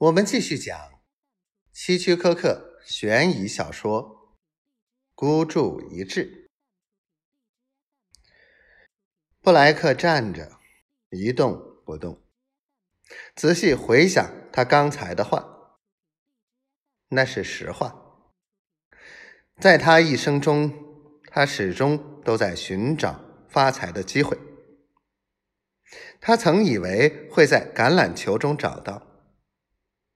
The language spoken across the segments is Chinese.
我们继续讲希区柯克悬疑小说《孤注一掷》。布莱克站着，一动不动，仔细回想他刚才的话，那是实话。在他一生中，他始终都在寻找发财的机会。他曾以为会在橄榄球中找到。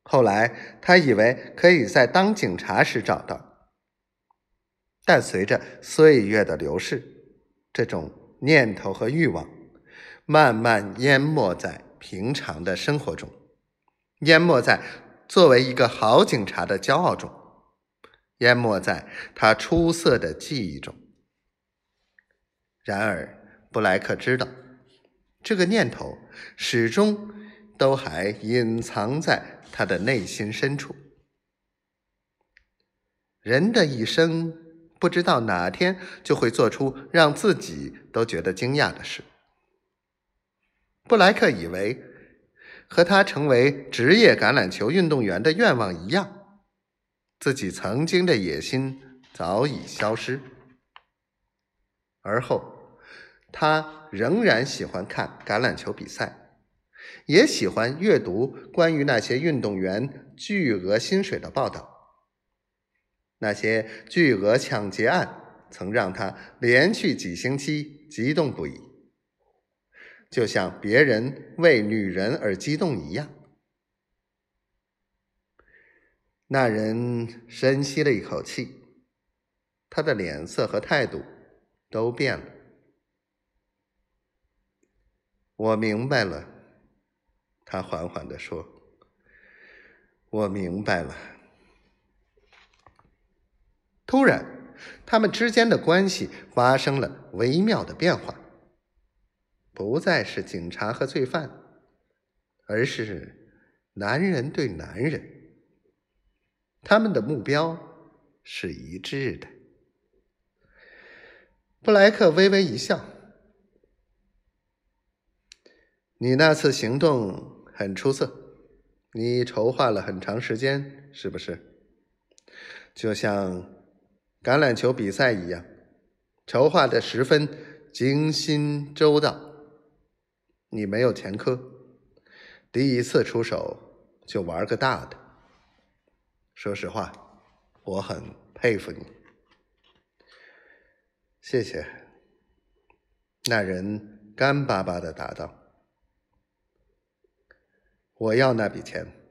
后来，他以为可以在当警察时找到，但随着岁月的流逝，这种念头和欲望慢慢淹没在平常的生活中，淹没在作为一个好警察的骄傲中，淹没在他出色的记忆中。然而，布莱克知道，这个念头始终都还隐藏在。他的内心深处，人的一生不知道哪天就会做出让自己都觉得惊讶的事。布莱克以为和他成为职业橄榄球运动员的愿望一样，自己曾经的野心早已消失。而后，他仍然喜欢看橄榄球比赛。也喜欢阅读关于那些运动员巨额薪水的报道。那些巨额抢劫案曾让他连续几星期激动不已，就像别人为女人而激动一样。那人深吸了一口气，他的脸色和态度都变了。我明白了。他缓缓地说：“我明白了。”突然，他们之间的关系发生了微妙的变化，不再是警察和罪犯，而是男人对男人。他们的目标是一致的。布莱克微微一笑：“你那次行动。”很出色，你筹划了很长时间，是不是？就像橄榄球比赛一样，筹划的十分精心周到。你没有前科，第一次出手就玩个大的。说实话，我很佩服你。谢谢。那人干巴巴的答道。我要那笔钱。